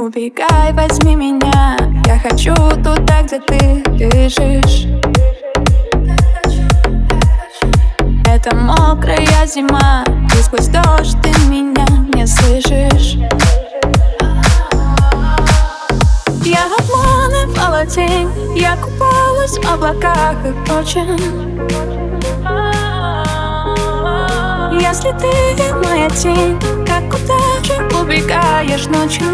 Убегай, возьми меня. Я хочу туда, где ты дышишь Это мокрая зима И сквозь дождь ты меня не слышишь. Я обманывала тень Я купалась в облаках и очень Если ты моя тень Как куда убегаешь ночью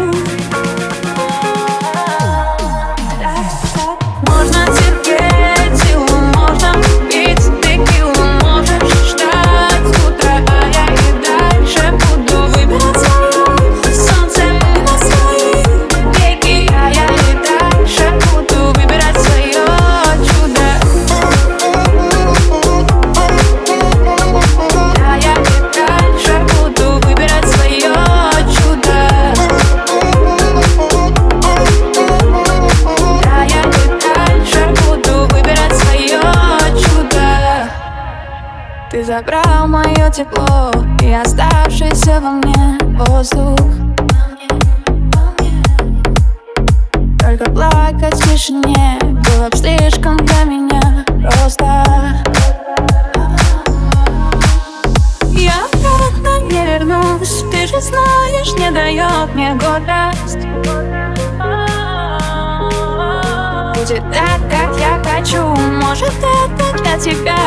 Ты забрал мое тепло и оставшийся во мне воздух. Только плакать в тишине было бы слишком для меня просто. Я обратно не вернусь, ты же знаешь, не дает мне гордость. Будет так, как я хочу, может это для тебя